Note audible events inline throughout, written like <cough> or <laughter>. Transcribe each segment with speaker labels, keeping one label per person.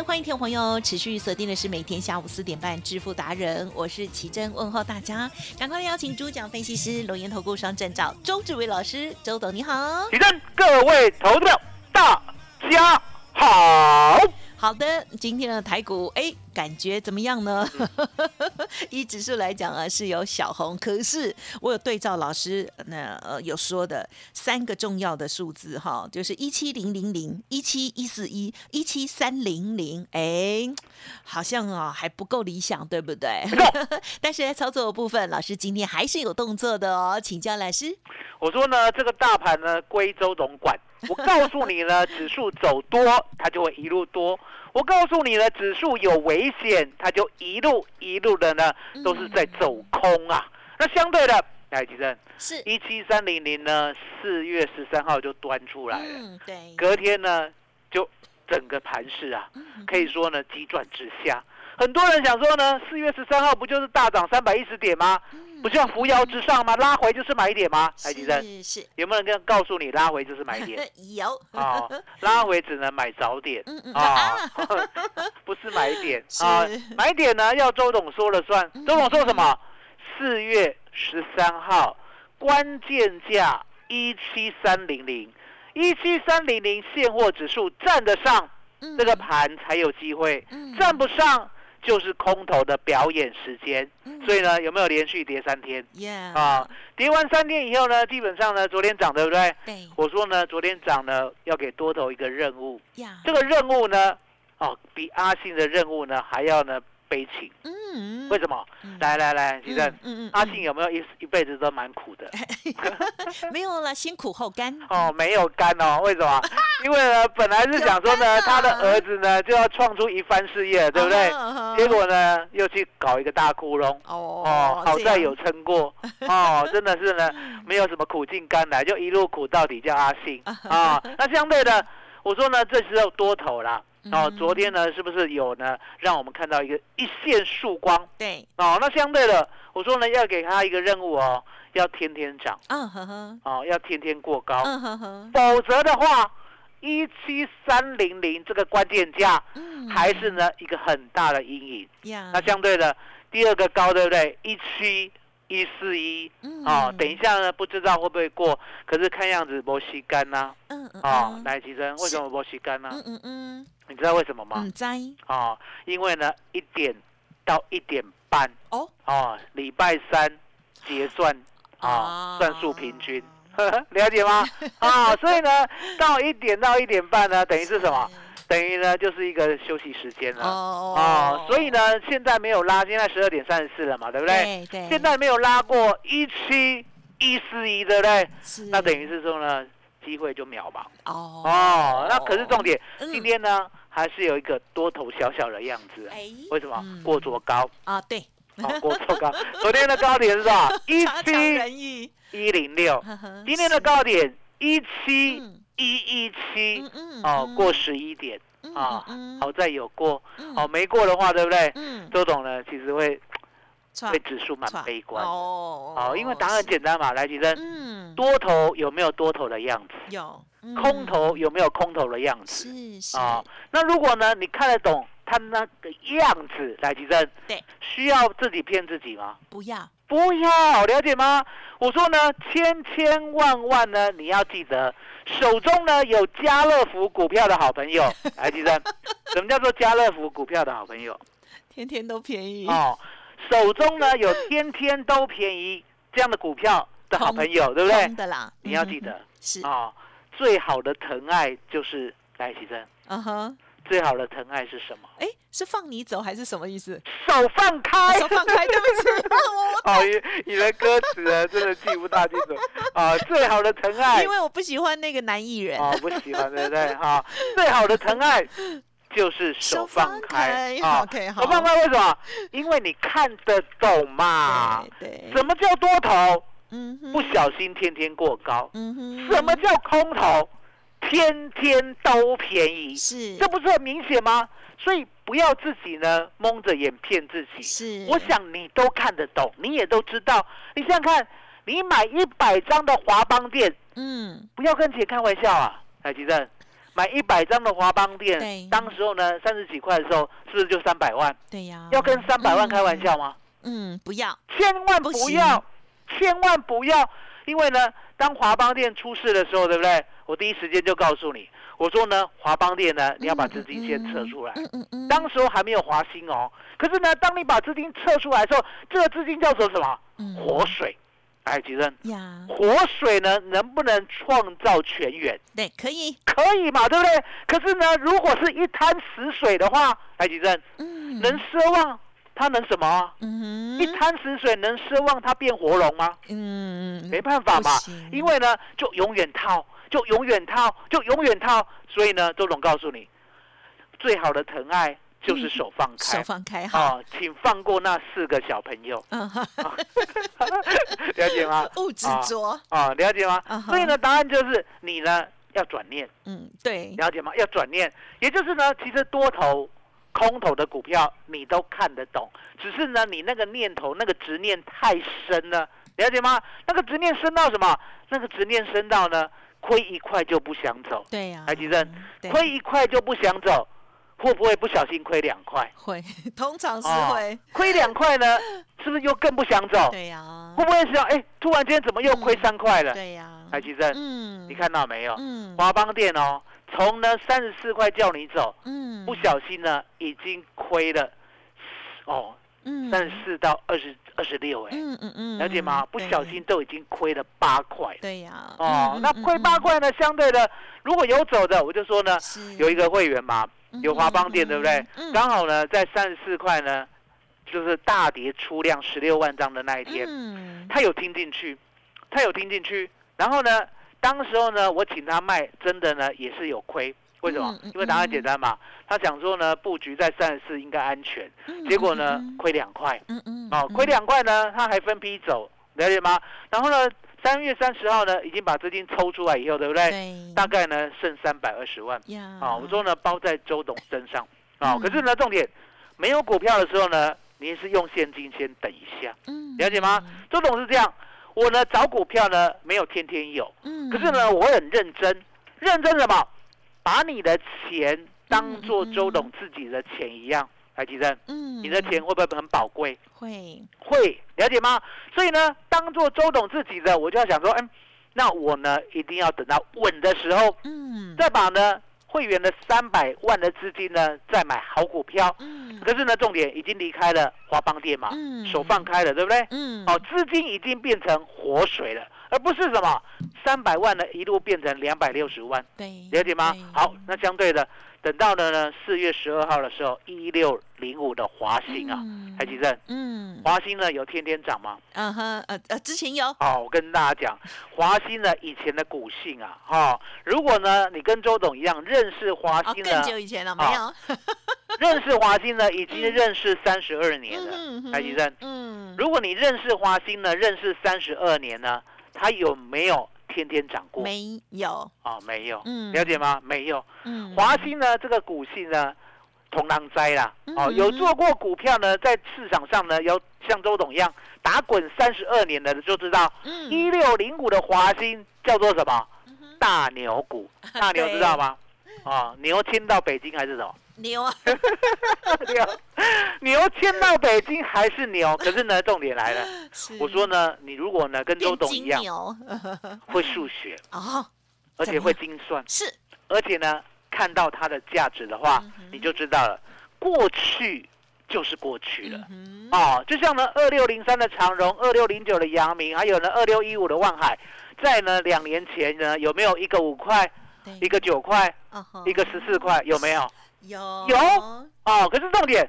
Speaker 1: 欢迎听众朋友持续锁定的是每天下午四点半致富达人，我是奇珍，问候大家，赶快邀请主讲分析师龙岩投顾双证照周志伟老师，周董你好，
Speaker 2: 奇珍，各位投资者大家好。
Speaker 1: 好的，今天的台股哎，感觉怎么样呢？以指数来讲啊，是有小红，可是我有对照老师那呃有说的三个重要的数字哈，就是一七零零零、一七一四一、一七三零零，哎，好像啊还不够理想，对不对？<laughs> 但是在操作的部分，老师今天还是有动作的哦，请教老师。
Speaker 2: 我说呢，这个大盘呢归周总管。我告诉你呢，指数走多，它就会一路多；我告诉你呢，指数有危险，它就一路一路的呢，都是在走空啊。那相对的，来，吉正，
Speaker 1: 是
Speaker 2: 一七三零零呢，四月十三号就端出来了。
Speaker 1: 嗯，对。
Speaker 2: 隔天呢，就整个盘势啊，可以说呢，急转直下。很多人想说呢，四月十三号不就是大涨三百一十点吗？不是要扶摇直上吗？拉回就是买点吗？
Speaker 1: 台积电是
Speaker 2: 有没有人跟告诉你拉回就是买点？<laughs>
Speaker 1: 有
Speaker 2: 啊，拉回只能买早点啊，<laughs> 不是买点 <laughs> 啊。买点呢要周董说了算。周董说什么？四月十三号关键价一七三零零，一七三零零现货指数站得上，这个盘才有机会；站不上。就是空头的表演时间，所以呢，有没有连续跌三天？啊，跌完三天以后呢，基本上呢，昨天涨对不对？
Speaker 1: 对。
Speaker 2: 我说呢，昨天涨呢，要给多头一个任务。这个任务呢，哦，比阿信的任务呢还要呢。悲情，嗯，为什么？来来来，其实阿信有没有一一辈子都蛮苦的？<laughs>
Speaker 1: 没有了，先苦后甘。
Speaker 2: 哦，没有甘哦，为什么？<laughs> 因为呢，本来是想说呢，他的儿子呢就要创出一番事业，对不对？结果呢，又去搞一个大窟窿。哦哦，好在有撑过。哦，真的是呢，<laughs> 没有什么苦尽甘来，就一路苦到底，叫阿信啊。那相对的，我说呢，这时候多头了。哦，昨天呢，是不是有呢？让我们看到一个一线曙光。
Speaker 1: 对。
Speaker 2: 哦，那相对的，我说呢，要给他一个任务哦，要天天涨。嗯呵呵。哦，要天天过高。嗯呵呵。否则的话，一七三零零这个关键价，还是呢一个很大的阴影。那相对的，第二个高，对不对？一七。一四一，哦，等一下呢，不知道会不会过，可是看样子波西干呐，嗯嗯，哦，来吉生，为什么波西干呢？嗯嗯嗯，你知道为什么吗？
Speaker 1: 唔知，
Speaker 2: 哦，因为呢，一点到一点半，哦，哦，礼拜三结算，啊，算数平均，<laughs> 了解吗？啊，所以呢，到一点到一点半呢，等于是什么？等于呢，就是一个休息时间了哦，所以呢，现在没有拉，现在十二点三十四了嘛，对不对？
Speaker 1: 对。
Speaker 2: 现在没有拉过一七一四一，对不对？是。那等于是说呢，机会就渺茫。哦。哦，那可是重点，今天呢，还是有一个多头小小的样子。哎。为什么？过卓高。
Speaker 1: 啊，对。
Speaker 2: 好，过最高。昨天的高点是吧？<laughs> 一七一零六，今天的高点一七一一七，哦，过十一点啊，好在有过，哦，没过的话，对不对？周董呢，其实会。对指数蛮悲观哦，哦，因为答案简单嘛，来，吉生，嗯，多头有没有多头的样子？
Speaker 1: 有，
Speaker 2: 空头有没有空头的样子？
Speaker 1: 是是。啊，
Speaker 2: 那如果呢，你看得懂他那个样子，来，吉生，
Speaker 1: 对，
Speaker 2: 需要自己骗自己吗？
Speaker 1: 不要，
Speaker 2: 不要，了解吗？我说呢，千千万万呢，你要记得，手中呢有家乐福股票的好朋友，来，<laughs> 吉生，什么叫做家乐福股票的好朋友？
Speaker 1: 天天都便宜哦。
Speaker 2: 手中呢有天天都便宜这样的股票的好朋友，对不对？
Speaker 1: 的啦，
Speaker 2: 你要记得
Speaker 1: 是啊，
Speaker 2: 最好的疼爱就是来起身。嗯哼，最好的疼爱是什么？
Speaker 1: 哎，是放你走还是什么意思？
Speaker 2: 手放开，
Speaker 1: 手放开，对不起，
Speaker 2: 哦，你你的歌词啊，真的记不大清楚 <laughs> 啊。最好的疼爱，
Speaker 1: 因为我不喜欢那个男艺人
Speaker 2: 啊，不喜欢，对不对？哈，<laughs> 最好的疼爱。就是手放开
Speaker 1: 啊，
Speaker 2: 手放开为什么？因为你看得懂嘛。
Speaker 1: 对，
Speaker 2: 什么叫多头？嗯，不小心天天过高。嗯哼，什么叫空头？天天都便宜。
Speaker 1: 是，
Speaker 2: 这不是很明显吗？所以不要自己呢蒙着眼骗自己。
Speaker 1: 是，
Speaker 2: 我想你都看得懂，你也都知道。你想想看，你买一百张的华邦店，嗯，不要跟姐开玩笑啊，海吉正。买一百张的华邦店，当时候呢三十几块的时候，是不是就三百万？
Speaker 1: 对呀，
Speaker 2: 要跟三百万开玩笑吗？
Speaker 1: 嗯，不要，
Speaker 2: 千万不要，千万不要，因为呢，当华邦店出事的时候，对不对？我第一时间就告诉你，我说呢，华邦店呢，你要把资金先撤出来。嗯嗯嗯。当时候还没有华兴哦，可是呢，当你把资金撤出来的时候，这个资金叫做什么？活水。哎，吉生，活水呢，能不能创造泉源？
Speaker 1: 对，可以，
Speaker 2: 可以嘛，对不对？可是呢，如果是一滩死水的话，哎，吉生，嗯，能奢望它能什么？嗯，一滩死水能奢望它变活龙吗？嗯，没办法嘛，因为呢，就永远套，就永远套，就永远套。所以呢，周总告诉你，最好的疼爱。就是手放开，
Speaker 1: 手放开哈，
Speaker 2: 请放过那四个小朋友，<laughs> 了解吗？
Speaker 1: 不执着
Speaker 2: 啊，了解吗？所以呢，答案就是你呢要转念，
Speaker 1: 嗯，对，
Speaker 2: 了解吗？要转念，也就是呢，其实多头、空头的股票你都看得懂，只是呢，你那个念头、那个执念太深了，了解吗？那个执念深到什么？那个执念深到呢，亏一块就不想走，
Speaker 1: 对呀，
Speaker 2: 海吉生，亏一块就不想走。会不会不小心亏两块？
Speaker 1: 会，<laughs> 通常是会。
Speaker 2: 亏两块呢，是不是又更不想走？
Speaker 1: 对呀。
Speaker 2: 会不会想，哎，突然间怎么又亏三块了？
Speaker 1: 对呀。
Speaker 2: 海奇生，嗯，你看到没有？嗯。华邦店哦，从呢三十四块叫你走，嗯，不小心呢已经亏了，哦，嗯，三十四到二十二十六，哎，嗯嗯嗯，了解吗？不小心都已经亏了八块。
Speaker 1: 对呀。
Speaker 2: 哦，那亏八块呢？相对的，如果有走的，我就说呢，有一个会员嘛。有华邦店对不对？刚好呢，在三十四块呢，就是大跌出量十六万张的那一天，他有听进去，他有听进去。然后呢，当时候呢，我请他卖，真的呢也是有亏。为什么？因为答案简单嘛，他想说呢，布局在三十四应该安全，结果呢亏两块。嗯嗯。哦，亏两块呢，他还分批走，了解吗？然后呢？三月三十号呢，已经把资金抽出来以后，对不对？
Speaker 1: 对。
Speaker 2: 大概呢剩三百二十万。啊，我说呢包在周董身上。啊，可是呢重点，没有股票的时候呢，你是用现金先等一下。嗯。了解吗？周董是这样，我呢找股票呢没有天天有。嗯。可是呢我很认真，认真什么？把你的钱当做周董自己的钱一样。台积电，嗯，你的钱会不会很宝贵？
Speaker 1: 会，
Speaker 2: 会了解吗？所以呢，当做周董自己的，我就要想说，嗯，那我呢一定要等到稳的时候，嗯，再把呢会员的三百万的资金呢再买好股票，嗯，可是呢重点已经离开了华邦店嘛，嗯，手放开了，对不对？嗯，哦，资金已经变成活水了，而不是什么三百万呢一路变成两百六十万，
Speaker 1: 对，
Speaker 2: 了解吗？好，那相对的。等到了呢，四月十二号的时候，一六零五的华兴啊，海基正，嗯，华兴呢有天天涨吗？
Speaker 1: 嗯哼，呃呃，之前有。
Speaker 2: 好，我跟大家讲，华兴呢以前的股性啊，哈，如果呢你跟周董一样认识华兴呢，
Speaker 1: 更久以前了，没有。
Speaker 2: 认识华兴呢，已经认识三十二年了。台积电，嗯，如果你认识华兴呢，认识三十二年呢，它有没有天天涨过？
Speaker 1: 没有
Speaker 2: 啊，没有。嗯，了解吗？没有。嗯，华兴呢，这个股性呢，同狼灾啦。哦，有做过股票呢，在市场上呢，有像周董一样打滚三十二年的就知道，一六零五的华兴叫做什么？大牛股。大牛 <laughs> 知道吗？啊，牛迁到北京还是什么？
Speaker 1: 牛啊，<laughs>
Speaker 2: 牛，牛迁到北京还是牛？可是呢，重点来了，我说呢，你如果呢跟周董一样，<laughs> 会数学。啊，而且会精算，
Speaker 1: 是，
Speaker 2: 而且呢看到它的价值的话，你就知道了，过去就是过去了，哦，就像呢二六零三的长荣，二六零九的阳明，还有呢二六一五的万海，在呢两年前呢有没有一个五块，一个九块，一个十四块，有没有？
Speaker 1: 有
Speaker 2: 有哦，可是重点，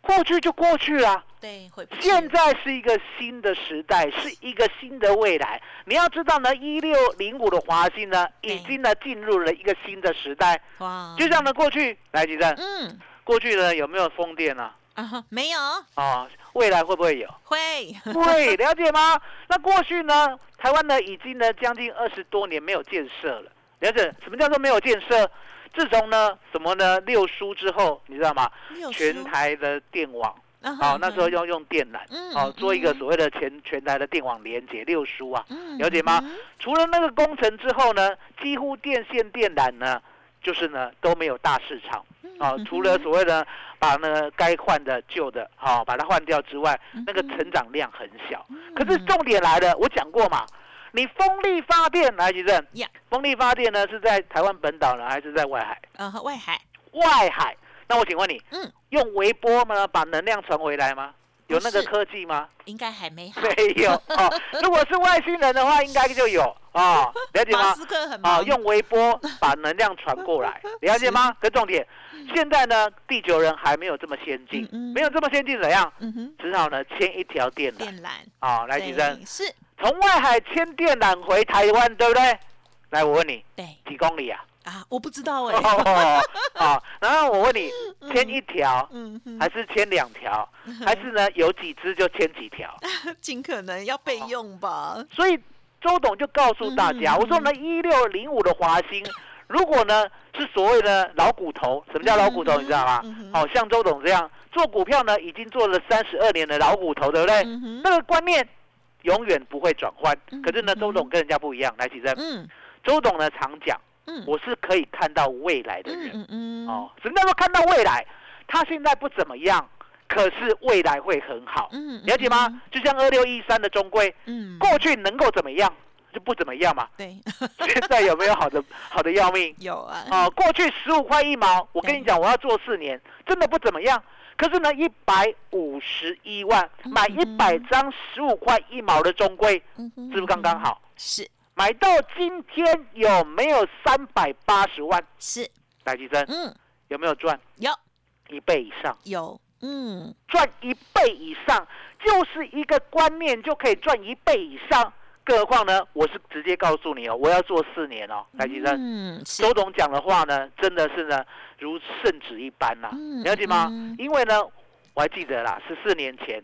Speaker 2: 过去就过去了。
Speaker 1: 对，
Speaker 2: 现在是一个新的时代，是一个新的未来。你要知道呢，一六零五的华兴呢，已经呢进入了一个新的时代。哇！就像呢过去，来几阵，嗯，过去呢有没有风电呢？
Speaker 1: 啊，没有。
Speaker 2: 哦，未来会不会有？
Speaker 1: 会
Speaker 2: 会，<laughs> 了解吗？那过去呢，台湾呢已经呢将近二十多年没有建设了。了解什么叫做没有建设？自从呢什么呢？六叔之后，你知道吗？全台的电网，好，那时候要用电缆，好做一个所谓的全全台的电网连接六叔啊，了解吗？除了那个工程之后呢，几乎电线电缆呢，就是呢都没有大市场，啊，除了所谓的把那个该换的旧的，好把它换掉之外，那个成长量很小。可是重点来了，我讲过嘛。你风力发电来几阵？风力发电呢是在台湾本岛呢，还是在外海？
Speaker 1: 呃，外海。
Speaker 2: 外海。那我请问你，嗯，用微波吗？把能量传回来吗？有那个科技吗？
Speaker 1: 应该还没。<laughs>
Speaker 2: 没有 <laughs> 哦。如果是外星人的话，应该就有哦。了解吗？
Speaker 1: 啊，
Speaker 2: 用微波把能量传过来，<laughs> 了解吗？跟重点，现在呢，地球人还没有这么先进，没有这么先进怎样？嗯哼，只好呢牵一条电缆。
Speaker 1: 电缆。
Speaker 2: 啊，来几阵？
Speaker 1: 是。
Speaker 2: 从外海牵电缆回台湾，对不对？来，我问你，
Speaker 1: 对，
Speaker 2: 几公里啊？
Speaker 1: 啊，我不知道哎。
Speaker 2: 好，<laughs> 然后我问你，牵一条，还是牵两条，还是呢有几只就牵几条？<laughs>
Speaker 1: 尽可能要备用吧。
Speaker 2: 所以周董就告诉大家，我说呢，一六零五的华兴，如果呢是所谓的老骨头，什么叫老骨头？你知道吗？好像周董这样做股票呢，已经做了三十二年的老骨头，对不对？那个观念。永远不会转换，可是呢，周董跟人家不一样。来，起身。嗯，周董呢常讲，嗯，我是可以看到未来的人。嗯嗯哦，什么叫做看到未来？他现在不怎么样，可是未来会很好。嗯，了解吗？就像二六一三的中规，嗯，过去能够怎么样，就不怎么样嘛。
Speaker 1: 对。<laughs>
Speaker 2: 现在有没有好的好的要命？<laughs>
Speaker 1: 有啊。
Speaker 2: 哦，过去十五块一毛，我跟你讲，我要做四年，真的不怎么样。可是呢，一百五十一万买一百张十五块一毛的中规，是不是刚刚好？
Speaker 1: 是。
Speaker 2: 买到今天有没有三百八十万？
Speaker 1: 是。
Speaker 2: 戴吉生，嗯，有没有赚？
Speaker 1: 有，
Speaker 2: 一倍以上。
Speaker 1: 有，嗯，
Speaker 2: 赚一倍以上，就是一个观念就可以赚一倍以上。更何况呢？我是直接告诉你哦，我要做四年哦，来吉生。嗯，周董讲的话呢，真的是呢如圣旨一般呐，了解吗？因为呢，我还记得啦，十四年前，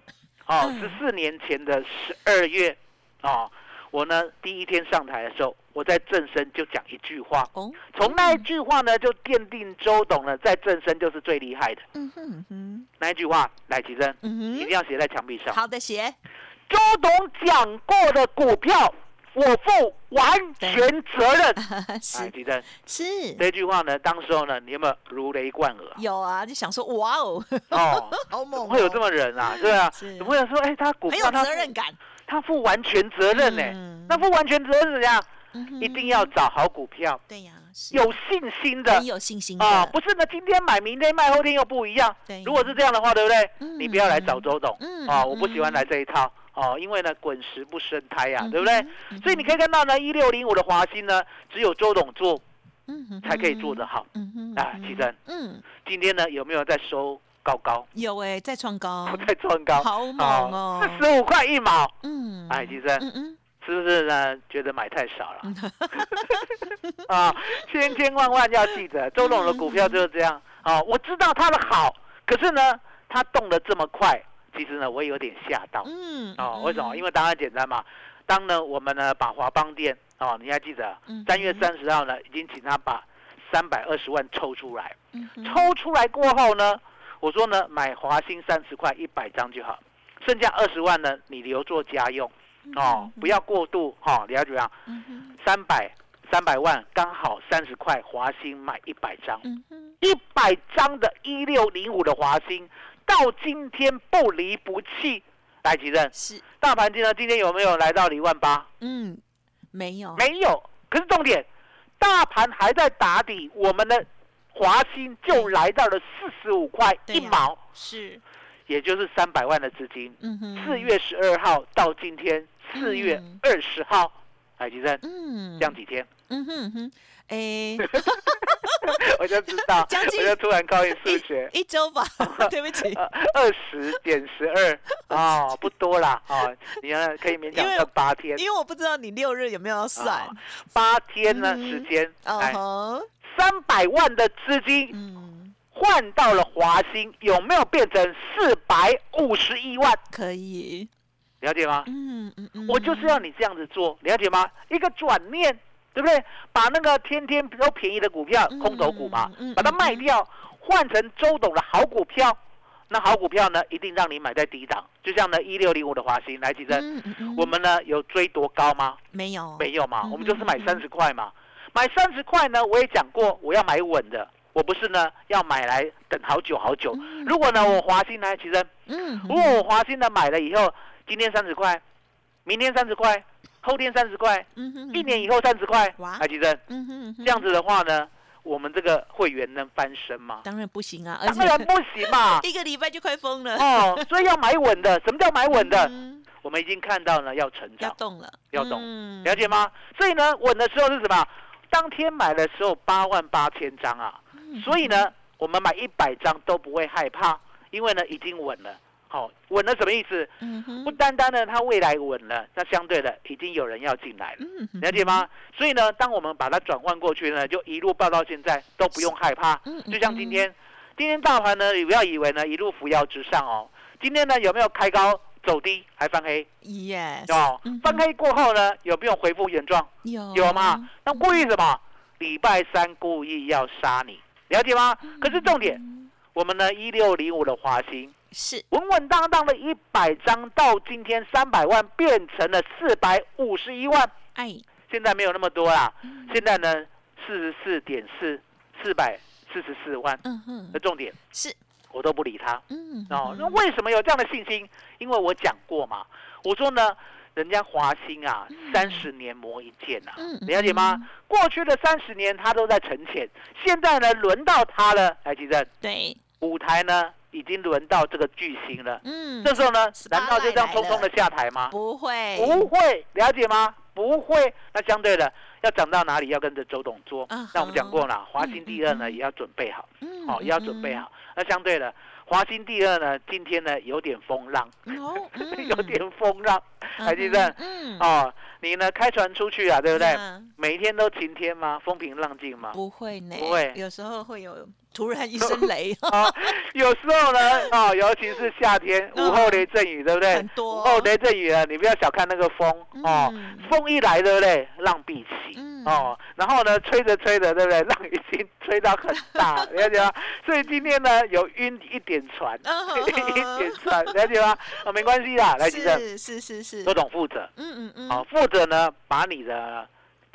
Speaker 2: 哦，十四年前的十二月，哦，我呢第一天上台的时候，我在正身就讲一句话，哦，从那一句话呢，就奠定周董呢在正身就是最厉害的。嗯哼哼，那一句话，来吉生，一定要写在墙壁上。
Speaker 1: 好的，写。
Speaker 2: 周董讲过的股票，我负完全责任。<laughs>
Speaker 1: 是，
Speaker 2: 记得
Speaker 1: 是
Speaker 2: 这句话呢。当时候呢，你有没有如雷贯耳？
Speaker 1: 有啊，就想说哇哦，哦，<laughs> 好猛，
Speaker 2: 会有这么人啊？对啊，怎么会说哎，他股票
Speaker 1: 他责任感，
Speaker 2: 他负完全责任呢？那负完全责任怎样？一定要找好股票。
Speaker 1: 对呀，
Speaker 2: 有信心的，
Speaker 1: 有信心啊，
Speaker 2: 不是呢，今天买，明天卖，后天又不一样。如果是这样的话，对不对？你不要来找周董啊，我不喜欢来这一套。哦，因为呢，滚石不生胎呀，对不对？所以你可以看到呢，一六零五的华兴呢，只有周董做，嗯，才可以做得好。嗯哼，啊，奇珍，嗯，今天呢有没有在收高高？
Speaker 1: 有哎，在创高，<laughs>
Speaker 2: 在创高，
Speaker 1: 好猛哦，
Speaker 2: 四十五块一毛。嗯，哎，奇珍，嗯嗯，是不是呢？觉得买太少了？<laughs> 啊，千千万万要记得，周董的股票就是这样。啊，我知道他的好，可是呢，他动得这么快，其实呢，我也有点吓到。嗯，哦，为什么？因为答案简单嘛。当呢，我们呢把华邦店哦，你还记得三月三十号呢，已经请他把三百二十万抽出来。抽出来过后呢，我说呢，买华兴三十块一百张就好，剩下二十万呢，你留作家用哦，不要过度哈。你要怎么样？三百三百万刚好三十块，华兴买一百张，一百张的一六零五的华兴，到今天不离不弃。来吉正？
Speaker 1: 是
Speaker 2: 大盘今呢？今天有没有来到一万八？
Speaker 1: 嗯，没有，
Speaker 2: 没有。可是重点，大盘还在打底，我们的华兴就来到了四十五块一毛，
Speaker 1: 是，
Speaker 2: 也就是三百万的资金。嗯哼，四月十二号到今天四月二十号，来吉正？嗯，这样几天？嗯哼哼。哎，<laughs> <laughs> 我就知道，<laughs> 我就突然考你数学，
Speaker 1: 一周吧，对不起，
Speaker 2: 二十点十二啊，不多啦，啊，你呢可以勉强算八天，
Speaker 1: 因为我不知道你六日有没有算，
Speaker 2: 八天呢时间，哦，三百万的资金，嗯，换到了华兴，有没有变成四百五十一万？
Speaker 1: 可以，
Speaker 2: 了解吗？嗯嗯嗯，我就是要你这样子做，了解吗？一个转念。对不对？把那个天天比较便宜的股票，空头股嘛，把它卖掉，换成周董的好股票。那好股票呢，一定让你买在低档。就像呢，一六零五的华兴，来几针？我们呢有追多高吗？
Speaker 1: 没有，
Speaker 2: 没有嘛。我们就是买三十块嘛。买三十块呢，我也讲过，我要买稳的。我不是呢要买来等好久好久。如果呢我华兴来，其实，嗯，如果我华兴呢买了以后，今天三十块，明天三十块。后天三十块，一年以后三十块，海吉生，这样子的话呢，我们这个会员能翻身吗？
Speaker 1: 当然不行啊，
Speaker 2: 当然不行嘛，<laughs>
Speaker 1: 一个礼拜就快疯了。
Speaker 2: 哦，所以要买稳的。<laughs> 什么叫买稳的？我们已经看到了要成长，
Speaker 1: 要动了，
Speaker 2: 要动，了解吗？所以呢，稳的时候是什么？当天买的时候八万八千张啊，所以呢，我们买一百张都不会害怕，因为呢已经稳了。好，稳了什么意思？不单单呢，它未来稳了，那相对的已经有人要进来了，了解吗？所以呢，当我们把它转换过去呢，就一路报到现在都不用害怕。就像今天，今天大盘呢，你不要以为呢一路扶摇直上哦。今天呢有没有开高走低还翻黑
Speaker 1: ？Yes。
Speaker 2: 哦，翻黑过后呢有没有回复原状？
Speaker 1: 有。
Speaker 2: 有吗？那故意什么？礼拜三故意要杀你，了解吗？可是重点，我们呢一六零五的华兴。
Speaker 1: 是
Speaker 2: 稳稳当当的一百张，到今天三百万变成了四百五十一万。哎，现在没有那么多啦。现在呢，四十四点四，四百四十四万。嗯哼。的重点
Speaker 1: 是，
Speaker 2: 我都不理他。嗯。哦，那为什么有这样的信心？因为我讲过嘛。我说呢，人家华兴啊，三十年磨一剑啊。嗯。了解吗？过去的三十年他都在沉潜，现在呢，轮到他了。来，吉正。
Speaker 1: 对。
Speaker 2: 舞台呢？已经轮到这个巨星了，嗯，这时候呢，难道就这样匆匆的下台吗？
Speaker 1: 不会，
Speaker 2: 不会，了解吗？不会。那相对的，要涨到哪里，要跟着周董做。那我们讲过了，华兴第二呢，也要准备好，哦，也要准备好。那相对的，华兴第二呢，今天呢有点风浪，有点风浪，<laughs> 海记得，嗯，哦，你呢开船出去啊，对不对？每一天都晴天吗？风平浪静吗？
Speaker 1: 不会呢，
Speaker 2: 不会，
Speaker 1: 有时候会有。突然一声雷 <laughs>
Speaker 2: 啊！有时候呢，<laughs> 啊，尤其是夏天，午后雷阵雨，对不对？
Speaker 1: 很多。
Speaker 2: 午后雷阵雨啊，你不要小看那个风哦，风一来，对不对？浪必起哦。然后呢，吹着吹着，对不对？<laughs> 浪已经吹到很大，了解吗？所以今天呢，有晕一点船，一点船，了解吗？啊，没关系啦，来，先
Speaker 1: 生。是是是是。
Speaker 2: 都懂负责。嗯嗯嗯。好，负责呢，把你的。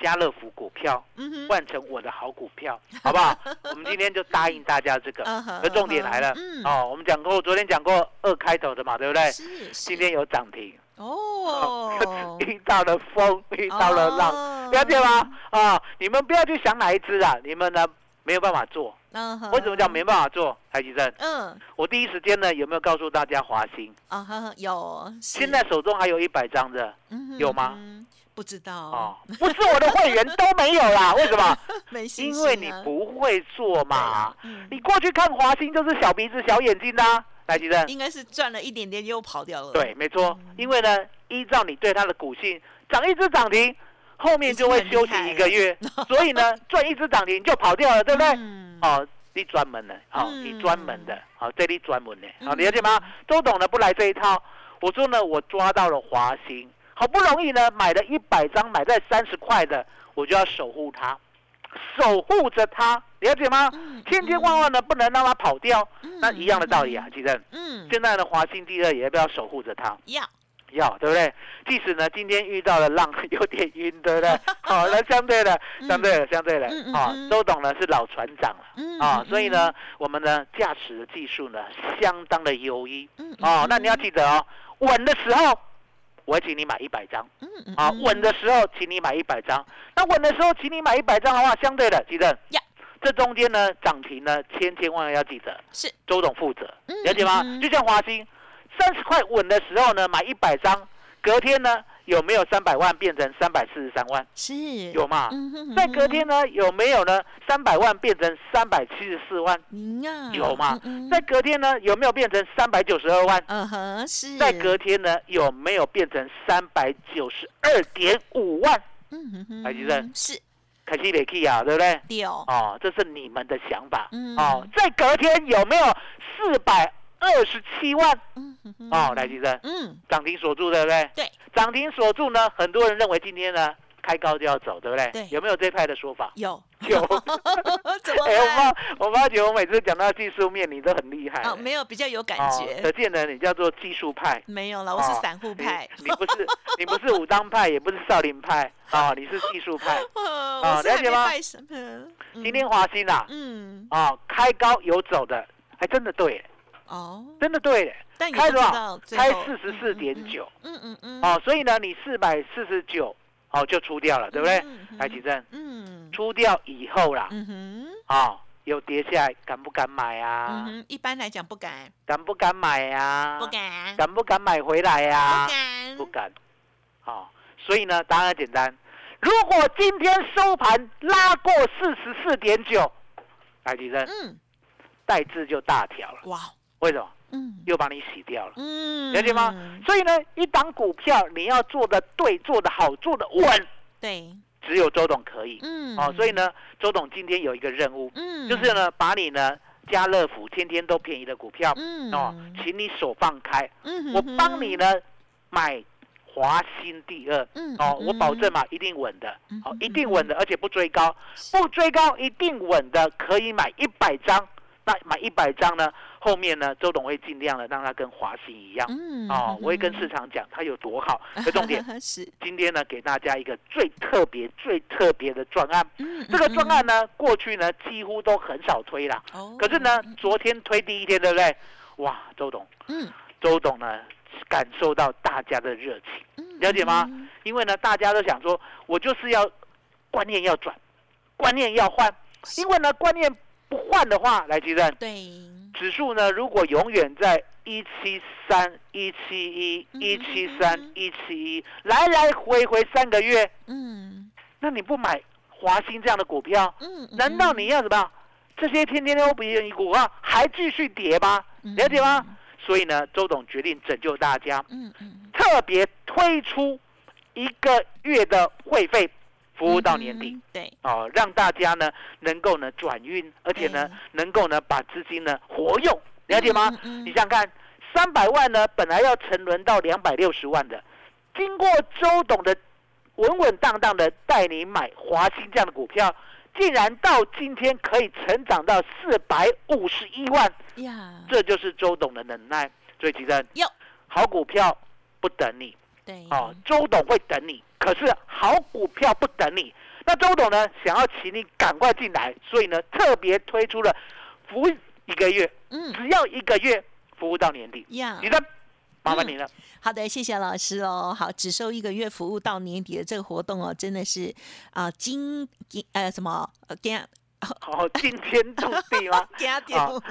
Speaker 2: 家乐福股票换成我的好股票，好不好？我们今天就答应大家这个。那重点来了，哦，我们讲过，昨天讲过二开头的嘛，对不对？今天有涨停哦。<laughs> 遇到了风，遇到了浪，了解吗？啊，你们不要去想哪一只啊，你们呢没有办法做。为什么叫没办法做？台积电。嗯。我第一时间呢有没有告诉大家华兴？
Speaker 1: 啊，有。
Speaker 2: 现在手中还有一百张的，有吗？
Speaker 1: 不知道哦，
Speaker 2: 不是我的会员都没有啦，<laughs> 为什么？
Speaker 1: 没
Speaker 2: 因为你不会做嘛。你过去看华兴就是小鼻子小眼睛的，来吉正。
Speaker 1: 应该是赚了一点点又跑掉了。
Speaker 2: 对，没错。因为呢，依照你对它的股性，涨一只涨停，后面就会休息一个月，<laughs> 所以呢，赚一只涨停就跑掉了，对不对？哦，你专门的，好，你专门的，好，这里专门的，好，了解吗？周董呢不来这一套，我说呢，我抓到了华兴，好不容易呢买了一百张，买在三十块的，我就要守护它，守护着它，了解吗？千千万万的不能让它跑掉，那一样的道理啊，其实，嗯，现在的华兴第二也要不要守护着它？
Speaker 1: 要。
Speaker 2: 要对不对？即使呢，今天遇到了浪，<laughs> 有点晕，对不对？<laughs> 好，那相对的，相对的，相对的，啊，周董呢是老船长了，啊，所以呢，我们呢驾驶的技术呢相当的优异，啊，那你要记得哦，稳的时候我请你买一百张，啊，稳的时候请你买一百张，那稳的时候请你买一百张的话，相对的，记得，这中间呢涨停呢千千万万要记得，
Speaker 1: 是。
Speaker 2: 周董负责，了解吗？就像华兴。三十块稳的时候呢，买一百张，隔天呢有没有三百万变成三百四十三万？
Speaker 1: 是，
Speaker 2: 有嘛？在隔天呢有没有呢？三百万变成三百七十四万？有嘛？在隔天呢有没有变成三百九十二万？
Speaker 1: 嗯哼，是。
Speaker 2: 在隔天呢有没有变成三百九十二点五万？嗯哼，海基生
Speaker 1: 是，
Speaker 2: 凯西雷基啊，对不对？
Speaker 1: 有。
Speaker 2: 哦，这是你们的想法。哦，在隔天有没有四百？二十七万，哦，来吉生，嗯，涨停锁住，对不对？
Speaker 1: 对，
Speaker 2: 涨停锁住呢，很多人认为今天呢开高就要走，对不对？
Speaker 1: 对，
Speaker 2: 有没有这派的说法？
Speaker 1: 有，
Speaker 2: 有。<laughs>
Speaker 1: 怎么？<laughs> 哎，我
Speaker 2: 发，我发觉我每次讲到技术面，你都很厉害。哦，
Speaker 1: 没有，比较有感觉。
Speaker 2: 可见呢，你叫做技术派。
Speaker 1: 没有了，我是散户派。
Speaker 2: 你不是，你不是武当派，也不是少林派，啊，<laughs> 你是技术派。
Speaker 1: 啊，了解吗？
Speaker 2: 今天华兴啊，嗯，啊，开高有走的，还真的对。哦，真的对，
Speaker 1: 开
Speaker 2: 多少？开四十四点九。嗯嗯嗯。哦，所以呢，你四百四十九，哦，就出掉了，对不对？来，启正。嗯。出掉以后啦。嗯哼。哦，有跌下来，敢不敢买啊？嗯，
Speaker 1: 一般来讲不敢。
Speaker 2: 敢不敢买呀？
Speaker 1: 不敢。
Speaker 2: 敢不敢买回来呀？
Speaker 1: 不敢。
Speaker 2: 不敢。好，所以呢，答案简单。如果今天收盘拉过四十四点九，来，启正。嗯。代字就大条了。哇。为什么？嗯，又把你洗掉了，嗯，了解吗？所以呢，一档股票你要做的对，做的好，做的稳，
Speaker 1: 对，
Speaker 2: 只有周董可以，嗯，哦，所以呢，周董今天有一个任务，嗯，就是呢，把你呢家乐福天天都便宜的股票，嗯，哦，请你手放开，嗯，我帮你呢买华新第二，嗯，哦，我保证嘛，一定稳的，好，一定稳的，而且不追高，不追高，一定稳的，可以买一百张。那买一百张呢？后面呢？周董会尽量的让它跟华兴一样，哦，我会跟市场讲它有多好。<laughs> 的重点是今天呢，给大家一个最特别、最特别的专案。这个专案呢，过去呢几乎都很少推了。可是呢，昨天推第一天，对不对？哇，周董，嗯，周董呢感受到大家的热情，了解吗？因为呢，大家都想说，我就是要观念要转，观念要换，因为呢，观念。不换的话，来计算。
Speaker 1: 对，
Speaker 2: 指数呢，如果永远在一七三、一七一、一七三、一七一，来来回回三个月，嗯，那你不买华兴这样的股票，嗯，难道你要什么？这些天天都不愿意股啊，还继续跌吗？了解吗？所以呢，周董决定拯救大家，嗯嗯，特别推出一个月的会费。服务到年底，
Speaker 1: 对，
Speaker 2: 哦，让大家呢能够呢转运，而且呢能够呢把资金呢活用，了解吗？你想想看，三百万呢本来要沉沦到两百六十万的，经过周董的稳稳当当的带你买华兴这样的股票，竟然到今天可以成长到四百五十一万呀！这就是周董的能耐。所以其实，好股票不等你，
Speaker 1: 对，
Speaker 2: 哦，周董会等你。可是好股票不等你，那周董呢？想要请你赶快进来，所以呢，特别推出了服务一个月，嗯，只要一个月服务到年底。呀，你的，麻烦你了。
Speaker 1: 好的，谢谢老师哦。好，只收一个月服务到年底的这个活动哦，真的是啊，金金呃什么呃金。
Speaker 2: 好惊天动地吗？<laughs>
Speaker 1: 惊掉，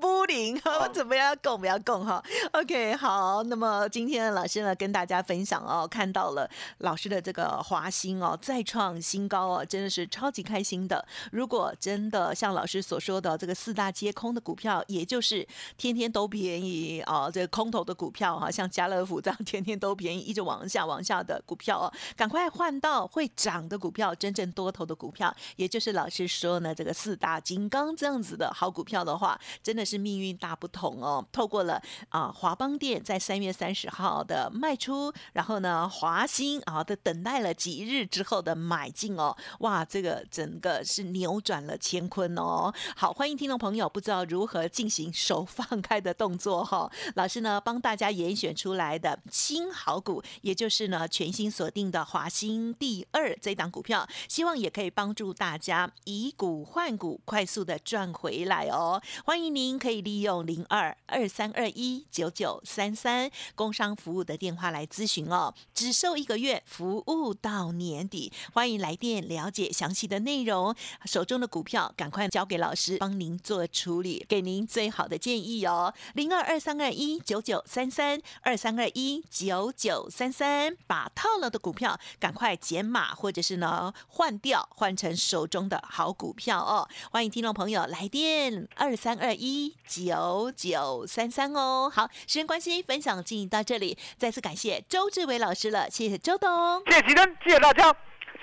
Speaker 1: 不灵，我怎么样？供不要供哈？OK，好。那么今天的老师呢，跟大家分享哦，看到了老师的这个华兴哦，再创新高哦，真的是超级开心的。如果真的像老师所说的这个四大皆空的股票，也就是天天都便宜哦，这个空头的股票哈，像家乐福这样天天都便宜，一直往下往下的股票哦，赶快换到会涨的股票，真正多头的股票，也就是老师说。说呢，这个四大金刚这样子的好股票的话，真的是命运大不同哦。透过了啊华邦店在三月三十号的卖出，然后呢华兴啊的等待了几日之后的买进哦，哇，这个整个是扭转了乾坤哦。好，欢迎听众朋友，不知道如何进行手放开的动作哈？老师呢帮大家严选出来的新好股，也就是呢全新锁定的华兴第二这档股票，希望也可以帮助大家以股股换股，快速的赚回来哦。欢迎您可以利用零二二三二一九九三三工商服务的电话来咨询哦，只收一个月，服务到年底。欢迎来电了解详细的内容，手中的股票赶快交给老师帮您做处理，给您最好的建议哦。零二二三二一九九三三二三二一九九三三，把套了的股票赶快减码，或者是呢换掉，换成手中的好股票哦。欢迎听众朋友来电二三二一九九三三哦。好，时间关系，分享进行到这里，再次感谢周志伟老师了，谢谢周董，
Speaker 2: 谢谢奇珍，谢谢大家，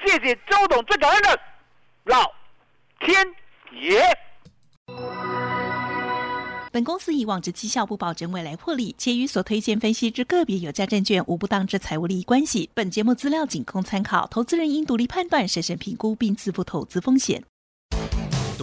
Speaker 2: 谢谢周董，最感恩的老天爷。
Speaker 3: 本公司以往之绩效不保证未来获利，且与所推荐分析之个别有价证券无不当之财务利益关系。本节目资料仅供参考，投资人应独立判断、审慎评估并自负投资风险。